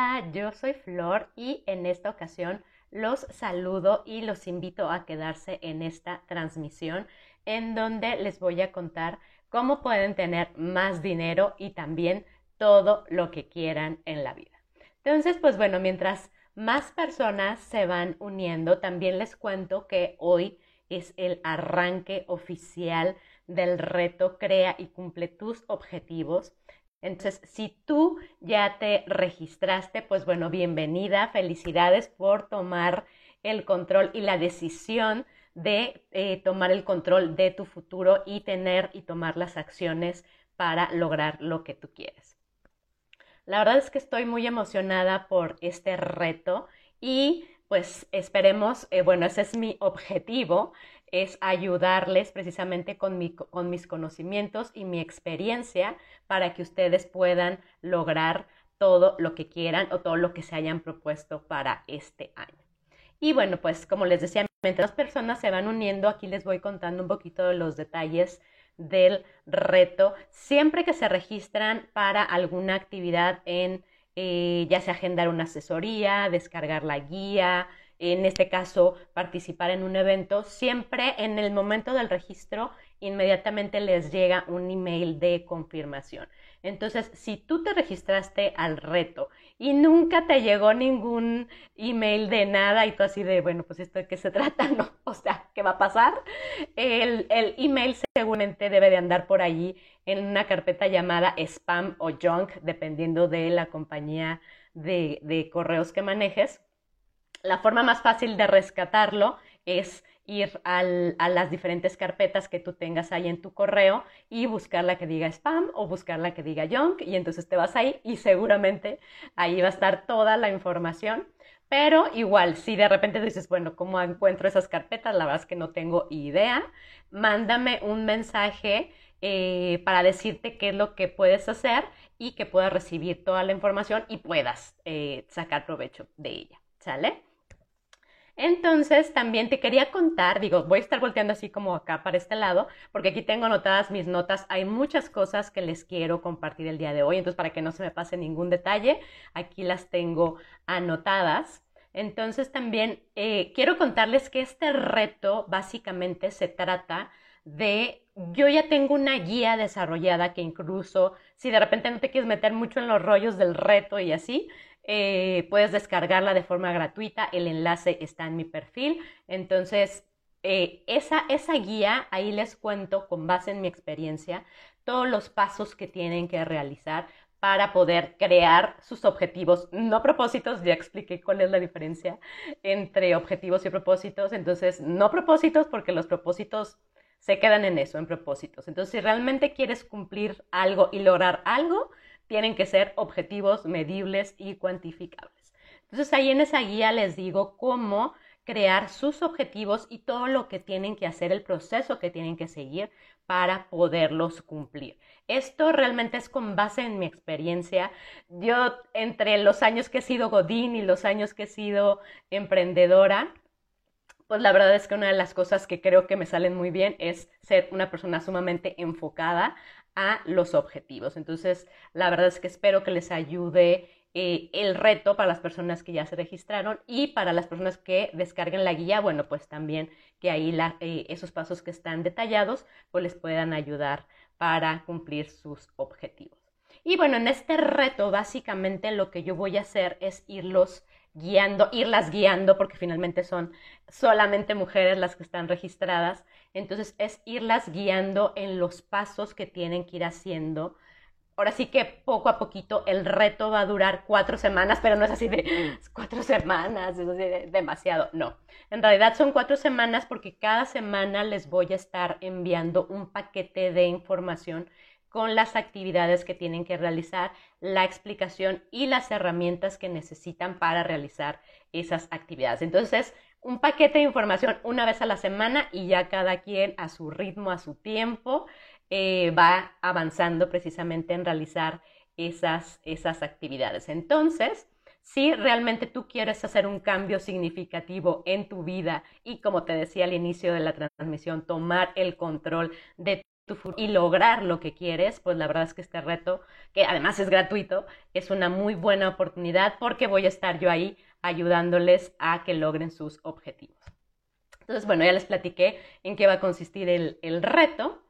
Hola, yo soy Flor y en esta ocasión los saludo y los invito a quedarse en esta transmisión en donde les voy a contar cómo pueden tener más dinero y también todo lo que quieran en la vida. Entonces, pues bueno, mientras más personas se van uniendo, también les cuento que hoy es el arranque oficial del reto Crea y cumple tus objetivos. Entonces, si tú ya te registraste, pues bueno, bienvenida, felicidades por tomar el control y la decisión de eh, tomar el control de tu futuro y tener y tomar las acciones para lograr lo que tú quieres. La verdad es que estoy muy emocionada por este reto y pues esperemos, eh, bueno, ese es mi objetivo, es ayudarles precisamente con, mis conocimientos y mi experiencia para que ustedes puedan lograr todo lo que quieran o todo lo que se hayan propuesto para este año. Y bueno, pues como les decía, mientras las personas se van uniendo, aquí les voy contando un poquito de los detalles del reto. Siempre que se registran para alguna actividad en, eh, ya sea agendar una asesoría, descargar la guía, en este caso participar en un evento, siempre en el momento del registro inmediatamente les llega un email de confirmación. Entonces, si tú te registraste al reto y nunca te llegó ningún email de nada y tú así de, bueno, pues esto de qué se trata, ¿no? O sea, ¿qué va a pasar? El, el email seguramente debe de andar por allí en una carpeta llamada spam o junk, dependiendo de la compañía de, de correos que manejes la forma más fácil de rescatarlo es ir a las diferentes carpetas que tú tengas ahí en tu correo y buscar la que diga spam o buscar la que diga junk y entonces te vas ahí y seguramente ahí va a estar toda la información. Pero igual, si de repente dices, bueno, ¿cómo encuentro esas carpetas? La verdad es que no tengo idea. Mándame un mensaje eh, para decirte qué es lo que puedes hacer y que puedas recibir toda la información y puedas eh, sacar provecho de ella. ¿Sale? Entonces, también te quería contar, digo, voy a estar volteando así como acá para este lado, porque aquí tengo anotadas mis notas. Hay muchas cosas que les quiero compartir el día de hoy, entonces para que no se me pase ningún detalle, aquí las tengo anotadas. Entonces, también eh, quiero contarles que este reto básicamente se trata de, yo ya tengo una guía desarrollada que incluso si de repente no te quieres meter mucho en los rollos del reto y así, eh, puedes descargarla de forma gratuita, el enlace está en mi perfil. Entonces, eh, esa, esa guía, ahí les cuento con base en mi experiencia todos los pasos que tienen que realizar para poder crear sus objetivos, no propósitos, ya expliqué cuál es la diferencia entre objetivos y propósitos, entonces no propósitos porque los propósitos se quedan en eso, en propósitos. Entonces, si realmente quieres cumplir algo y lograr algo, tienen que ser objetivos medibles y cuantificables. Entonces ahí en esa guía les digo cómo crear sus objetivos y todo lo que tienen que hacer, el proceso que tienen que seguir para poderlos cumplir. Esto realmente es con base en mi experiencia. Yo entre los años que he sido Godín y los años que he sido emprendedora, pues la verdad es que una de las cosas que creo que me salen muy bien es ser una persona sumamente enfocada a los objetivos. Entonces, la verdad es que espero que les ayude eh, el reto para las personas que ya se registraron y para las personas que descarguen la guía, bueno, pues también que ahí eh, esos pasos que están detallados, pues les puedan ayudar para cumplir sus objetivos. Y bueno, en este reto básicamente lo que yo voy a hacer es irlos guiando, irlas guiando, porque finalmente son solamente mujeres las que están registradas. Entonces es irlas guiando en los pasos que tienen que ir haciendo. Ahora sí que poco a poquito el reto va a durar cuatro semanas, pero no es así de cuatro semanas, es de demasiado. No, en realidad son cuatro semanas porque cada semana les voy a estar enviando un paquete de información con las actividades que tienen que realizar, la explicación y las herramientas que necesitan para realizar esas actividades. Entonces, un paquete de información una vez a la semana y ya cada quien a su ritmo, a su tiempo, eh, va avanzando precisamente en realizar esas, esas actividades. Entonces, si realmente tú quieres hacer un cambio significativo en tu vida y como te decía al inicio de la transmisión, tomar el control de tu y lograr lo que quieres, pues la verdad es que este reto, que además es gratuito, es una muy buena oportunidad porque voy a estar yo ahí ayudándoles a que logren sus objetivos. Entonces, bueno, ya les platiqué en qué va a consistir el, el reto.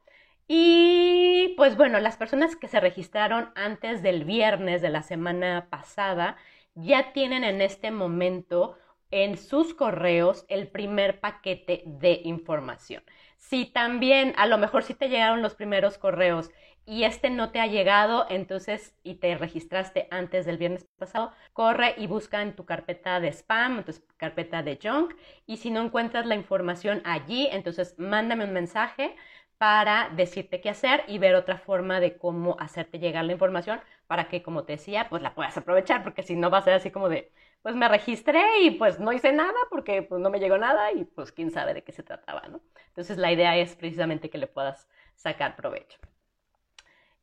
Y pues bueno, las personas que se registraron antes del viernes de la semana pasada ya tienen en este momento en sus correos el primer paquete de información. Si también, a lo mejor si te llegaron los primeros correos y este no te ha llegado, entonces, y te registraste antes del viernes pasado, corre y busca en tu carpeta de spam, en tu carpeta de junk, y si no encuentras la información allí, entonces mándame un mensaje para decirte qué hacer y ver otra forma de cómo hacerte llegar la información para que, como te decía, pues la puedas aprovechar, porque si no va a ser así como de, pues me registré y pues no hice nada porque pues no me llegó nada y pues quién sabe de qué se trataba, ¿no? Entonces la idea es precisamente que le puedas sacar provecho.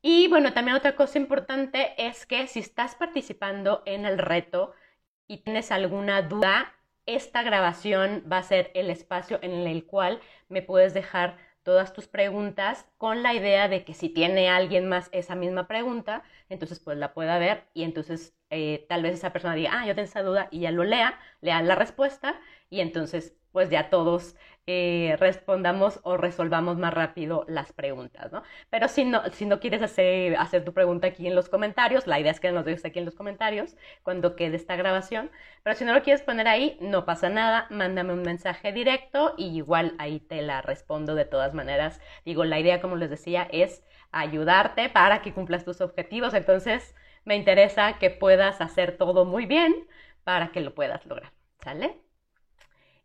Y bueno, también otra cosa importante es que si estás participando en el reto y tienes alguna duda, esta grabación va a ser el espacio en el cual me puedes dejar todas tus preguntas con la idea de que si tiene alguien más esa misma pregunta, entonces pues la pueda ver y entonces eh, tal vez esa persona diga, ah, yo tengo esa duda y ya lo lea, lea la respuesta y entonces pues ya todos eh, respondamos o resolvamos más rápido las preguntas, ¿no? Pero si no, si no quieres hacer, hacer tu pregunta aquí en los comentarios, la idea es que nos dejes aquí en los comentarios cuando quede esta grabación, pero si no lo quieres poner ahí, no pasa nada, mándame un mensaje directo y igual ahí te la respondo de todas maneras. Digo, la idea, como les decía, es ayudarte para que cumplas tus objetivos, entonces me interesa que puedas hacer todo muy bien para que lo puedas lograr, ¿sale?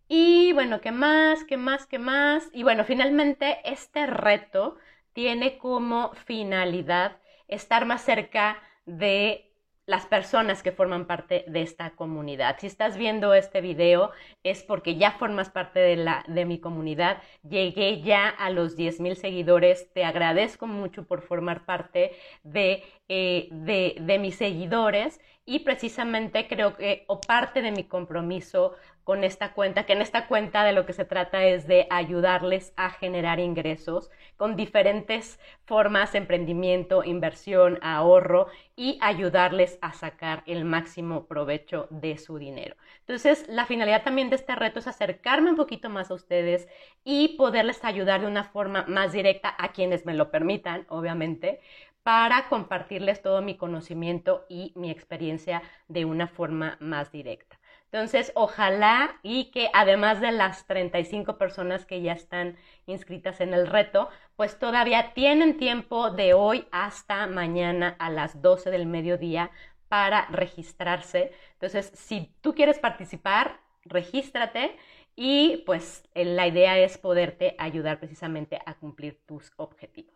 Y bueno, ¿qué más? ¿Qué más? ¿Qué más? Y bueno, finalmente este reto tiene como finalidad estar más cerca de las personas que forman parte de esta comunidad. Si estás viendo este video es porque ya formas parte de, la, de mi comunidad. Llegué ya a los 10.000 seguidores. Te agradezco mucho por formar parte de, eh, de, de mis seguidores y precisamente creo que o parte de mi compromiso con esta cuenta, que en esta cuenta de lo que se trata es de ayudarles a generar ingresos con diferentes formas, emprendimiento, inversión, ahorro y ayudarles a sacar el máximo provecho de su dinero. Entonces, la finalidad también de este reto es acercarme un poquito más a ustedes y poderles ayudar de una forma más directa a quienes me lo permitan, obviamente, para compartirles todo mi conocimiento y mi experiencia de una forma más directa. Entonces, ojalá y que además de las 35 personas que ya están inscritas en el reto, pues todavía tienen tiempo de hoy hasta mañana a las 12 del mediodía para registrarse. Entonces, si tú quieres participar, regístrate y pues la idea es poderte ayudar precisamente a cumplir tus objetivos.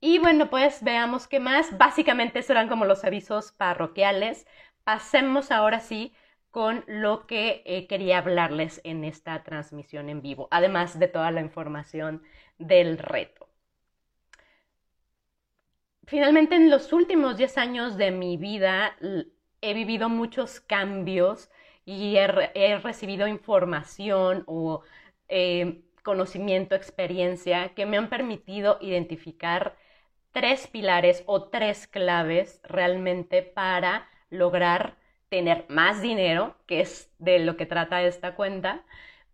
Y bueno, pues veamos qué más. Básicamente serán como los avisos parroquiales. Pasemos ahora sí con lo que eh, quería hablarles en esta transmisión en vivo, además de toda la información del reto. Finalmente, en los últimos 10 años de mi vida he vivido muchos cambios y he, recibido información o eh, conocimiento, experiencia que me han permitido identificar tres pilares o tres claves realmente para lograr tener más dinero, que es de lo que trata esta cuenta,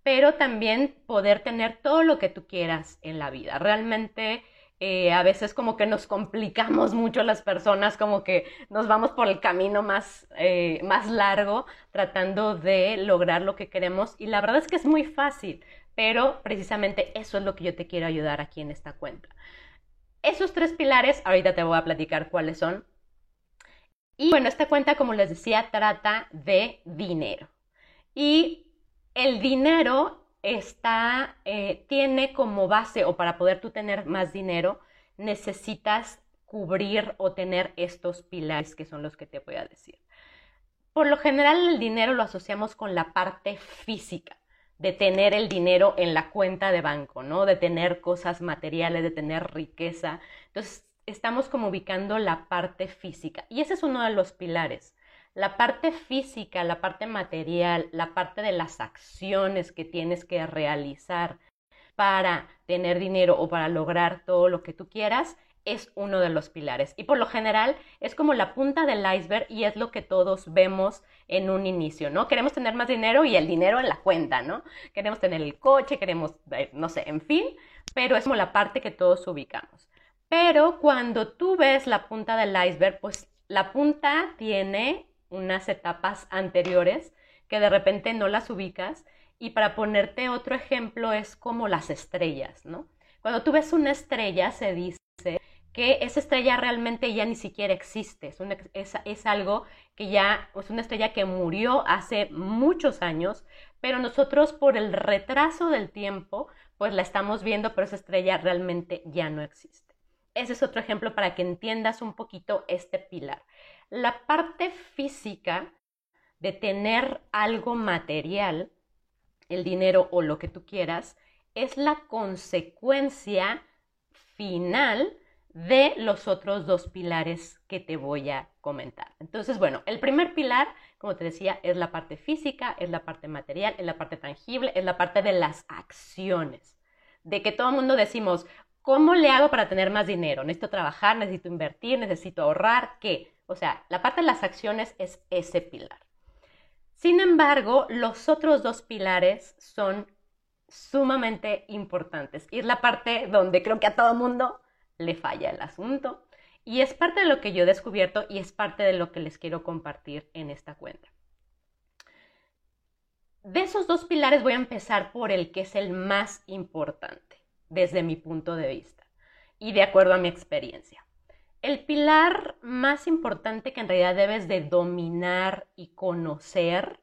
pero también poder tener todo lo que tú quieras en la vida. Realmente eh, a veces como que nos complicamos mucho las personas, como que nos vamos por el camino más, eh, más largo tratando de lograr lo que queremos y la verdad es que es muy fácil, pero precisamente eso es lo que yo te quiero ayudar aquí en esta cuenta. Esos tres pilares, ahorita te voy a platicar cuáles son, y bueno, esta cuenta, como les decía, trata de dinero. Y el dinero está, eh, tiene como base, o para poder tú tener más dinero, necesitas cubrir o tener estos pilares que son los que te voy a decir. Por lo general, el dinero lo asociamos con la parte física de tener el dinero en la cuenta de banco, ¿no? De tener cosas materiales, de tener riqueza. Entonces, estamos como ubicando la parte física. Y ese es uno de los pilares. La parte física, la parte material, la parte de las acciones que tienes que realizar para tener dinero o para lograr todo lo que tú quieras, es uno de los pilares. Y por lo general es como la punta del iceberg y es lo que todos vemos en un inicio, ¿no? Queremos tener más dinero y el dinero en la cuenta, ¿no? Queremos tener el coche, queremos, eh, no sé, en fin, pero es como la parte que todos ubicamos. Pero cuando tú ves la punta del iceberg, pues la punta tiene unas etapas anteriores que de repente no las ubicas. Y para ponerte otro ejemplo es como las estrellas, ¿no? Cuando tú ves una estrella se dice que esa estrella realmente ya ni siquiera existe, es, algo que ya es una estrella que murió hace muchos años, pero nosotros por el retraso del tiempo, pues la estamos viendo, pero esa estrella realmente ya no existe. Ese es otro ejemplo para que entiendas un poquito este pilar. La parte física de tener algo material, el dinero o lo que tú quieras, es la consecuencia final de los otros dos pilares que te voy a comentar. Entonces, bueno, el primer pilar, como te decía, es la parte física, es la parte material, es la parte tangible, es la parte de las acciones. De que todo el mundo decimos, ¿cómo le hago para tener más dinero? Necesito trabajar, necesito invertir, necesito ahorrar, ¿qué? O sea, la parte de las acciones es ese pilar. Sin embargo, los otros dos pilares son sumamente importantes y es la parte donde creo que a todo mundo le falla el asunto. Y es parte de lo que yo he descubierto y es parte de lo que les quiero compartir en esta cuenta. De esos dos pilares voy a empezar por el que es el más importante desde mi punto de vista y de acuerdo a mi experiencia. El pilar más importante que en realidad debes de dominar y conocer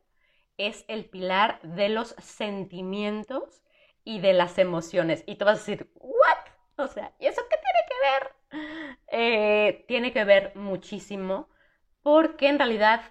es el pilar de los sentimientos y de las emociones. Y tú vas a decir, ¿what? O sea, ¿y eso qué tiene que ver? Eh, tiene que ver muchísimo porque en realidad,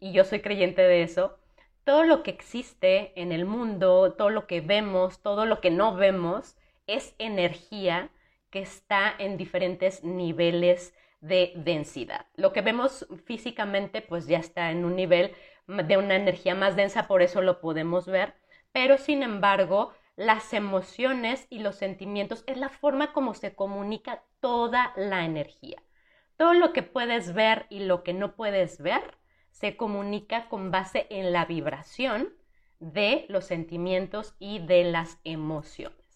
y yo soy creyente de eso, todo lo que existe en el mundo, todo lo que vemos, todo lo que no vemos, es energía que está en diferentes niveles de densidad. Lo que vemos físicamente pues ya está en un nivel de una energía más densa, por eso lo podemos ver, pero sin embargo las emociones y los sentimientos es la forma como se comunica toda la energía. Todo lo que puedes ver y lo que no puedes ver se comunica con base en la vibración de los sentimientos y de las emociones.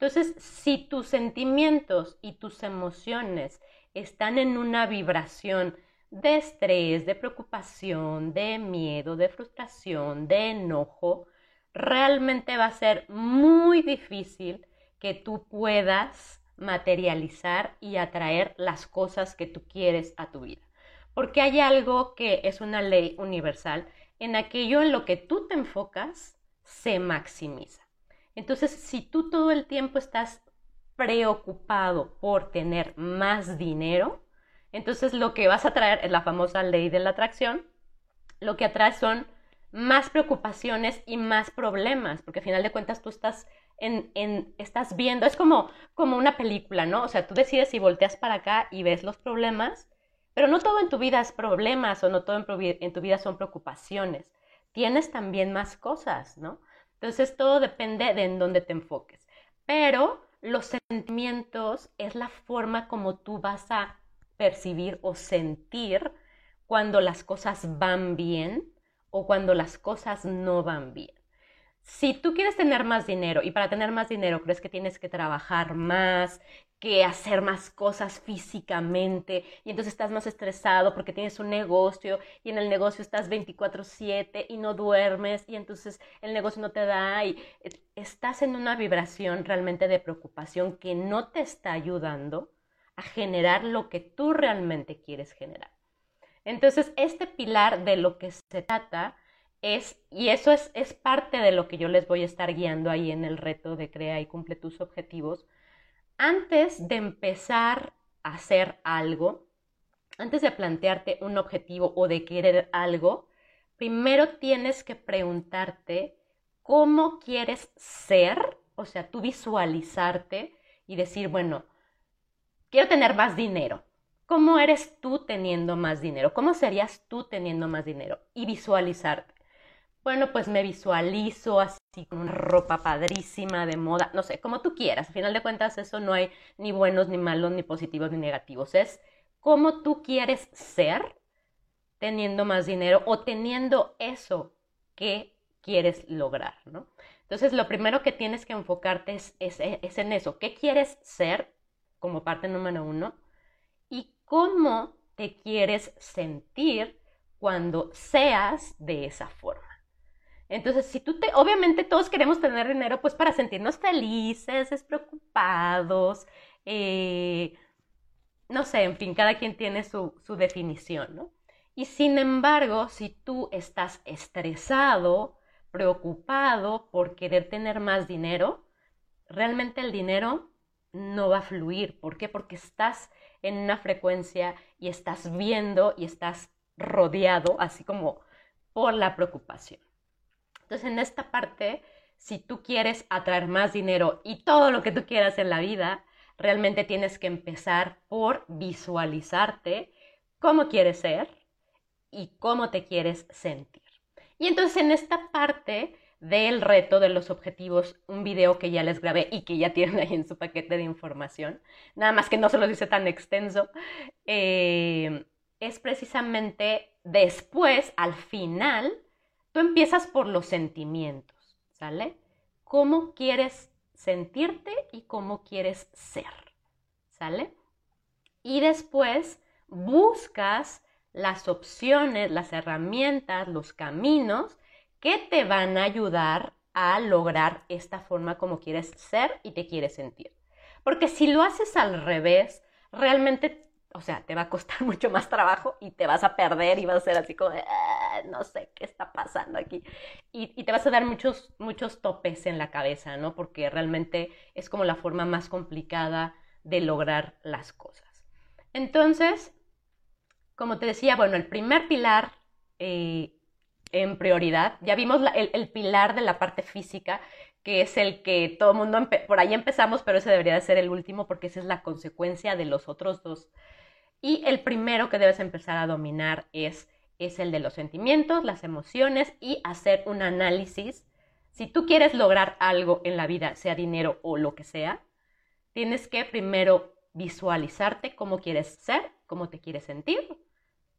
Entonces, si tus sentimientos y tus emociones están en una vibración de estrés, de preocupación, de miedo, de frustración, de enojo, realmente va a ser muy difícil que tú puedas materializar y atraer las cosas que tú quieres a tu vida. Porque hay algo que es una ley universal, en aquello en lo que tú te enfocas, se maximiza. Entonces, si tú todo el tiempo estás preocupado por tener más dinero, entonces lo que vas a traer es la famosa ley de la atracción. Lo que atraes son más preocupaciones y más problemas, porque al final de cuentas tú estás en, en, estás viendo, es como, una película, ¿no? O sea, tú decides si volteas para acá y ves los problemas, pero no todo en tu vida es problemas o no todo en tu vida son preocupaciones. Tienes también más cosas, ¿no? Entonces todo depende de en dónde te enfoques. Pero los sentimientos es la forma como tú vas a percibir o sentir cuando las cosas van bien o cuando las cosas no van bien. Si tú quieres tener más dinero y para tener más dinero crees que tienes que trabajar más, que hacer más cosas físicamente y entonces estás más estresado porque tienes un negocio y en el negocio estás 24/7 y no duermes y entonces el negocio no te da y eh, estás en una vibración realmente de preocupación que no te está ayudando a generar lo que tú realmente quieres generar. Entonces, este pilar de lo que se trata es, y eso es, es parte de lo que yo les voy a estar guiando ahí en el reto de crea y cumple tus objetivos, antes de empezar a hacer algo, antes de plantearte un objetivo o de querer algo, primero tienes que preguntarte cómo quieres ser, o sea, tú visualizarte y decir, bueno, quiero tener más dinero. ¿Cómo eres tú teniendo más dinero? ¿Cómo serías tú teniendo más dinero? Y visualizarte. Bueno, pues me visualizo así con una ropa padrísima de moda, no sé, como tú quieras. Al final de cuentas, eso no hay ni buenos, ni malos, ni positivos, ni negativos. Es cómo tú quieres ser teniendo más dinero o teniendo eso que quieres lograr, ¿no? Entonces, lo primero que tienes que enfocarte es, es en eso. ¿Qué quieres ser como parte número uno? Y cómo te quieres sentir cuando seas de esa forma. Entonces, si tú te, obviamente todos queremos tener dinero pues para sentirnos felices, despreocupados, eh, no sé, en fin, cada quien tiene su, su definición, ¿no? Y sin embargo, si tú estás estresado, preocupado por querer tener más dinero, realmente el dinero no va a fluir. ¿Por qué? Porque estás en una frecuencia y estás viendo y estás rodeado, así como por la preocupación. Entonces, en esta parte, si tú quieres atraer más dinero y todo lo que tú quieras en la vida, realmente tienes que empezar por visualizarte cómo quieres ser y cómo te quieres sentir. Y entonces en esta parte del reto de los objetivos, un video que ya les grabé y que ya tienen ahí en su paquete de información, nada más que no se lo dice tan extenso, eh, es precisamente después, al final, tú empiezas por los sentimientos, ¿sale? ¿Cómo quieres sentirte y cómo quieres ser, ¿sale? Y después buscas las opciones, las herramientas, los caminos que te van a ayudar a lograr esta forma como quieres ser y te quieres sentir. Porque si lo haces al revés, realmente o sea, te va a costar mucho más trabajo y te vas a perder y vas a ser así como, ah, no sé qué está pasando aquí. Y, te vas a dar muchos, muchos topes en la cabeza, ¿no? Porque realmente es como la forma más complicada de lograr las cosas. Entonces, como te decía, bueno, el primer pilar eh, en prioridad, ya vimos el, el, pilar de la parte física, que es el que todo el mundo, por ahí empezamos, pero ese debería de ser el último porque esa es la consecuencia de los otros dos y el primero que debes empezar a dominar es, es el de los sentimientos, las emociones y hacer un análisis. Si tú quieres lograr algo en la vida, sea dinero o lo que sea, tienes que primero visualizarte cómo quieres ser, cómo te quieres sentir,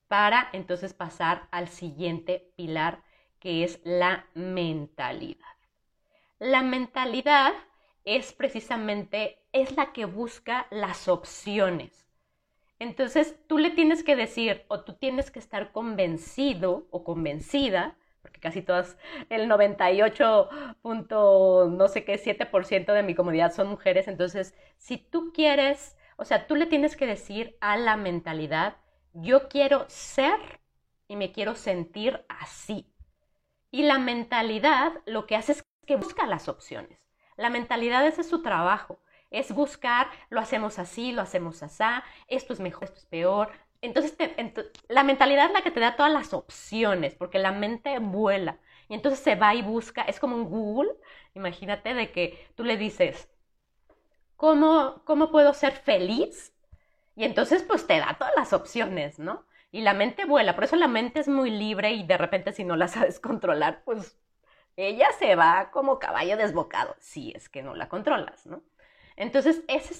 para entonces pasar al siguiente pilar que es la mentalidad. La mentalidad es precisamente, es la que busca las opciones. Entonces tú le tienes que decir o tú tienes que estar convencido o convencida, porque casi todas, el 98. no sé qué, 7% de mi comunidad son mujeres, entonces si tú quieres, o sea, tú le tienes que decir a la mentalidad, yo quiero ser y me quiero sentir así. Y la mentalidad lo que hace es que busca las opciones. La mentalidad ese es su trabajo es buscar, lo hacemos así, lo hacemos así, esto es mejor, esto es peor. Entonces, la mentalidad es la que te da todas las opciones, porque la mente vuela. Y entonces se va y busca, es como un Google, imagínate de que tú le dices, ¿cómo, cómo puedo ser feliz? Y entonces pues te da todas las opciones, ¿no? Y la mente vuela, por eso la mente es muy libre y de repente si no la sabes controlar, pues ella se va como caballo desbocado, si es que no la controlas, ¿no? Entonces, ese,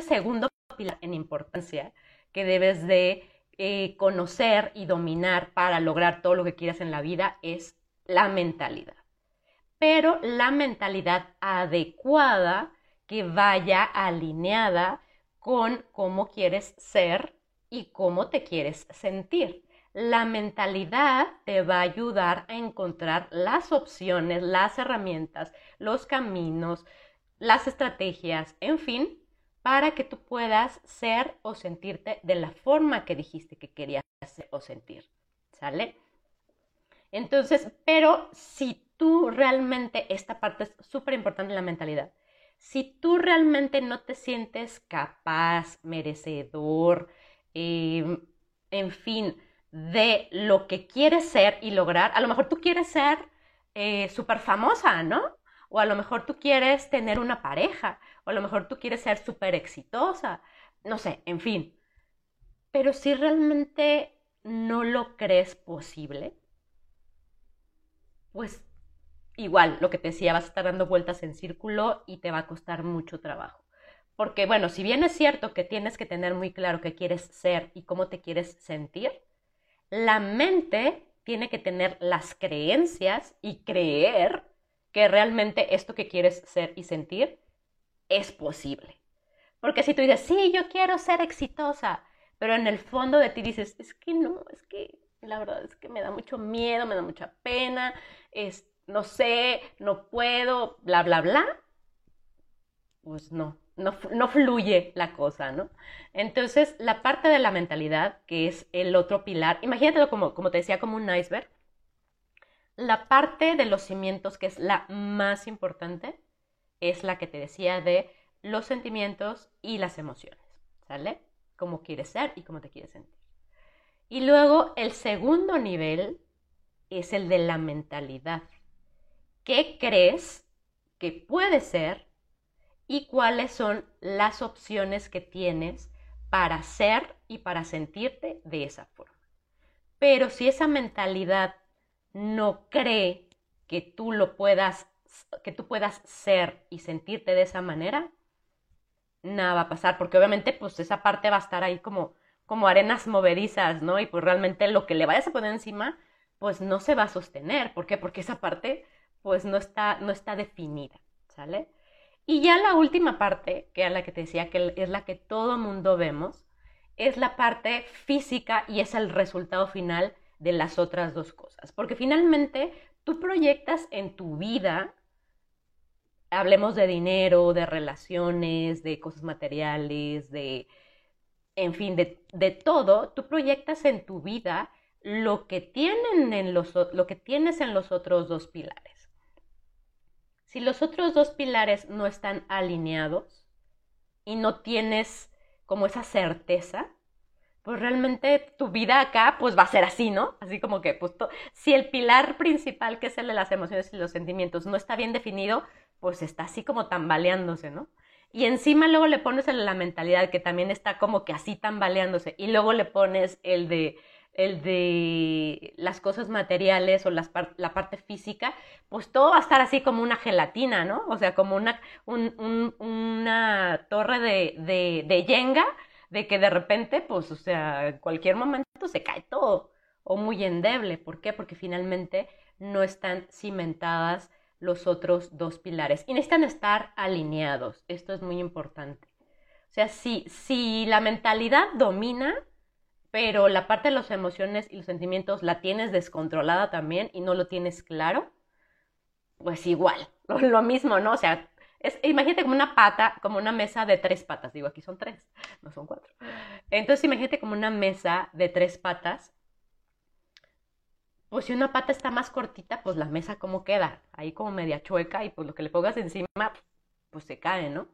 segundo pilar en importancia que debes de eh, conocer y dominar para lograr todo lo que quieras en la vida es la mentalidad. Pero la mentalidad adecuada que vaya alineada con cómo quieres ser y cómo te quieres sentir. La mentalidad te va a ayudar a encontrar las opciones, las herramientas, los caminos, las estrategias, en fin, para que tú puedas ser o sentirte de la forma que dijiste que querías ser o sentir. ¿Sale? Entonces, pero si tú realmente, esta parte es súper importante en la mentalidad, si tú realmente no te sientes capaz, merecedor, em, en fin, de lo que quieres ser y lograr, a lo mejor tú quieres ser eh, súper famosa, ¿no? O a lo mejor tú quieres tener una pareja, o a lo mejor tú quieres ser súper exitosa, no sé, en fin. Pero si realmente no lo crees posible, pues igual, lo que te decía, vas a estar dando vueltas en círculo y te va a costar mucho trabajo. Porque bueno, si bien es cierto que tienes que tener muy claro qué quieres ser y cómo te quieres sentir, la mente tiene que tener las creencias y creer que realmente esto que quieres ser y sentir es posible. Porque si tú dices, sí, yo quiero ser exitosa, pero en el fondo de ti dices, es que no, es que la verdad es que me da mucho miedo, me da mucha pena, es, no sé, no puedo, bla, bla, bla, pues no, no, fluye la cosa, ¿no? Entonces, la parte de la mentalidad, que es el otro pilar, imagínatelo como, como te decía, como un iceberg, la parte de los cimientos, que es la más importante, es la que te decía de los sentimientos y las emociones, ¿sale? Cómo quieres ser y cómo te quieres sentir. Y luego el segundo nivel es el de la mentalidad. ¿Qué crees que puede ser y cuáles son las opciones que tienes para ser y para sentirte de esa forma. Pero si esa mentalidad no cree que tú lo puedas, que tú puedas ser y sentirte de esa manera, nada va a pasar, porque obviamente pues esa parte va a estar ahí como, como arenas movedizas, ¿no? Y pues realmente lo que le vayas a poner encima, pues no se va a sostener. ¿Por qué? Porque esa parte pues no está, no está definida, ¿sale? Y ya la última parte, que es la que te decía que es la que todo mundo vemos, es la parte física y es el resultado final de las otras dos cosas. Porque finalmente tú proyectas en tu vida, hablemos de dinero, de relaciones, de cosas materiales, de, en fin, de, de todo, tú proyectas en tu vida lo que, tienen en los, lo que tienes en los otros dos pilares. Si los otros dos pilares no están alineados y no tienes como esa certeza, pues realmente tu vida acá pues va a ser así, ¿no? Así como que pues si el pilar principal que es el de las emociones y los sentimientos no está bien definido, pues está así como tambaleándose, ¿no? Y encima luego le pones el de la mentalidad que también está como que así tambaleándose y luego le pones el de el de las cosas materiales o las la parte física, pues todo va a estar así como una gelatina, ¿no? O sea, como una, una torre de, de, de yenga, de que de repente, pues, o sea, en cualquier momento se cae todo, o muy endeble. ¿Por qué? Porque finalmente no están cimentadas los otros dos pilares y necesitan estar alineados. Esto es muy importante. O sea, si, si la mentalidad domina, pero la parte de las emociones y los sentimientos la tienes descontrolada también y no lo tienes claro, pues igual, lo, mismo, ¿no? O sea, imagínate como una pata, como una mesa de tres patas, digo, aquí son tres, no son cuatro. Entonces imagínate como una mesa de tres patas, pues si una pata está más cortita, pues la mesa cómo queda, ahí como media chueca y pues lo que le pongas encima, pues se cae, ¿no?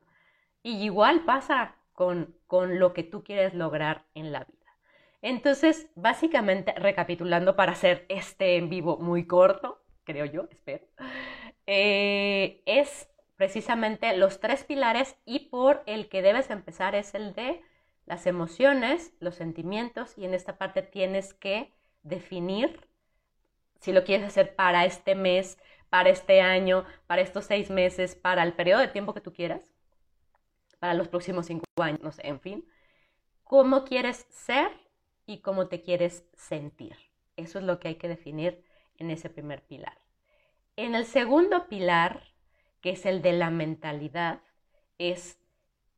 Y igual pasa con, con lo que tú quieres lograr en la vida. Entonces, básicamente, recapitulando para hacer este en vivo muy corto, creo yo, espero, eh, es precisamente los tres pilares y por el que debes empezar es el de las emociones, los sentimientos y en esta parte tienes que definir si lo quieres hacer para este mes, para este año, para estos seis meses, para el periodo de tiempo que tú quieras, para los próximos cinco años, en fin, cómo quieres ser y cómo te quieres sentir. Eso es lo que hay que definir en ese primer pilar. En el segundo pilar, que es el de la mentalidad, es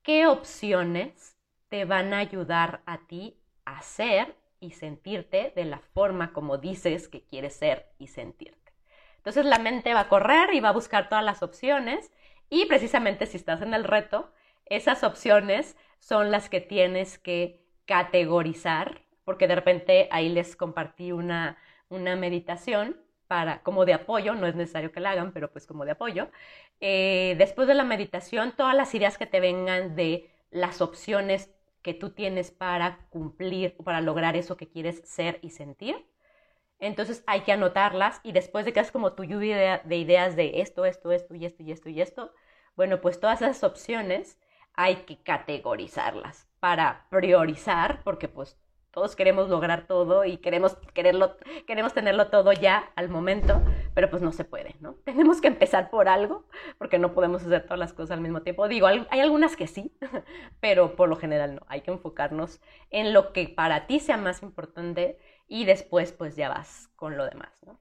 qué opciones te van a ayudar a ti a ser y sentirte de la forma como dices que quieres ser y sentirte. Entonces la mente va a correr y va a buscar todas las opciones y precisamente si estás en el reto, esas opciones son las que tienes que categorizar porque de repente ahí les compartí una, una meditación para, como de apoyo, no es necesario que la hagan, pero pues como de apoyo. Eh, después de la meditación, todas las ideas que te vengan de las opciones que tú tienes para cumplir, para lograr eso que quieres ser y sentir. Entonces hay que anotarlas y después de que haces como tu lluvia de ideas de esto, esto, esto y esto y esto y esto, bueno, pues todas esas opciones hay que categorizarlas para priorizar, porque pues todos queremos lograr todo y queremos, quererlo, queremos tenerlo todo ya al momento, pero pues no se puede, ¿no? Tenemos que empezar por algo, porque no podemos hacer todas las cosas al mismo tiempo. Digo, hay algunas que sí, pero por lo general no. Hay que enfocarnos en lo que para ti sea más importante y después pues ya vas con lo demás, ¿no?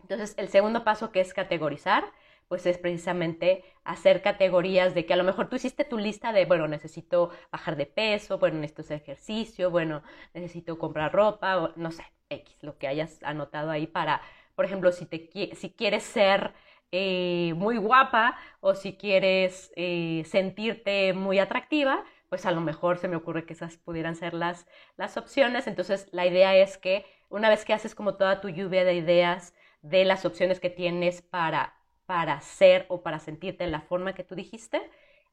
Entonces, el segundo paso que es categorizar, pues es precisamente hacer categorías de que a lo mejor tú hiciste tu lista de, bueno, necesito bajar de peso, bueno, necesito hacer ejercicio, bueno, necesito comprar ropa, no sé, X, lo que hayas anotado ahí para, por ejemplo, si, te, si quieres ser eh, muy guapa o si quieres eh, sentirte muy atractiva, pues a lo mejor se me ocurre que esas pudieran ser las, las opciones. Entonces, la idea es que una vez que haces como toda tu lluvia de ideas de las opciones que tienes para para ser o para sentirte de la forma que tú dijiste,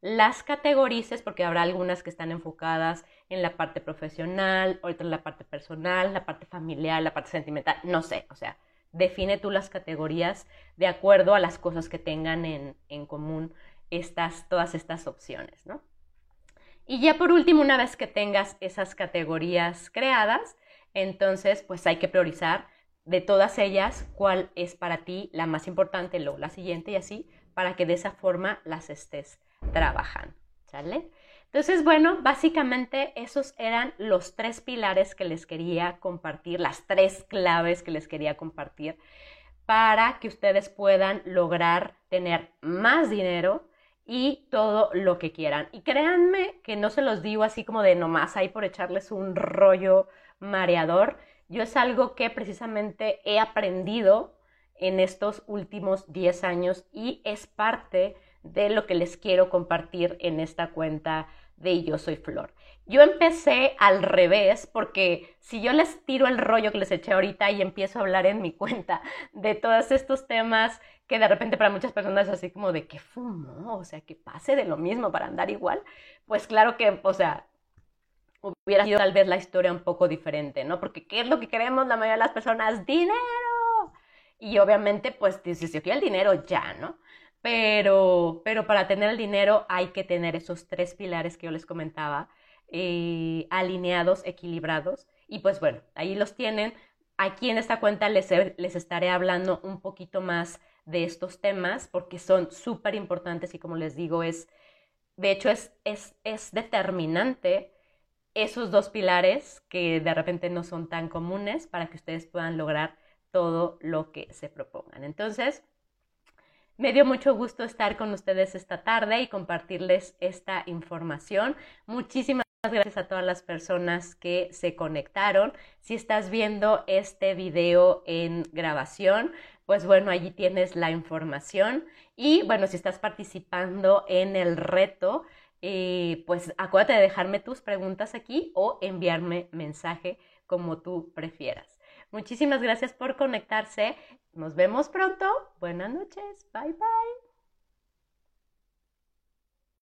las categorices, porque habrá algunas que están enfocadas en la parte profesional, otras en la parte personal, la parte familiar, la parte sentimental, no sé, o sea, define tú las categorías de acuerdo a las cosas que tengan en, en común estas, todas estas opciones, ¿no? Y ya por último, una vez que tengas esas categorías creadas, entonces pues hay que priorizar de todas ellas cuál es para ti la más importante, luego la siguiente y así, para que de esa forma las estés trabajando. ¿Sale? Entonces, bueno, básicamente esos eran los tres pilares que les quería compartir, las tres claves que les quería compartir para que ustedes puedan lograr tener más dinero y todo lo que quieran. Y créanme que no se los digo así como de nomás ahí por echarles un rollo mareador, yo es algo que precisamente he aprendido en estos últimos 10 años y es parte de lo que les quiero compartir en esta cuenta de Yo Soy Flor. Yo empecé al revés porque si yo les tiro el rollo que les eché ahorita y empiezo a hablar en mi cuenta de todos estos temas que de repente para muchas personas es así como de que fumo, o sea, que pase de lo mismo para andar igual, pues claro que, o sea, hubiera sido tal vez la historia un poco diferente, ¿no? Porque ¿qué es lo que queremos la mayoría de las personas? ¡Dinero! Y obviamente, pues, si se quiere el dinero, ya, ¿no? Pero, pero para tener el dinero hay que tener esos tres pilares que yo les comentaba, eh, alineados, equilibrados. Y pues bueno, ahí los tienen. Aquí en esta cuenta les, les estaré hablando un poquito más de estos temas porque son súper importantes y como les digo, es, de hecho, es, es, es determinante esos dos pilares que de repente no son tan comunes para que ustedes puedan lograr todo lo que se propongan. Entonces, me dio mucho gusto estar con ustedes esta tarde y compartirles esta información. Muchísimas gracias a todas las personas que se conectaron. Si estás viendo este video en grabación, pues bueno, allí tienes la información. Y bueno, si estás participando en el reto, eh, pues acuérdate de dejarme tus preguntas aquí o enviarme mensaje como tú prefieras. Muchísimas gracias por conectarse. Nos vemos pronto. Buenas noches. Bye bye.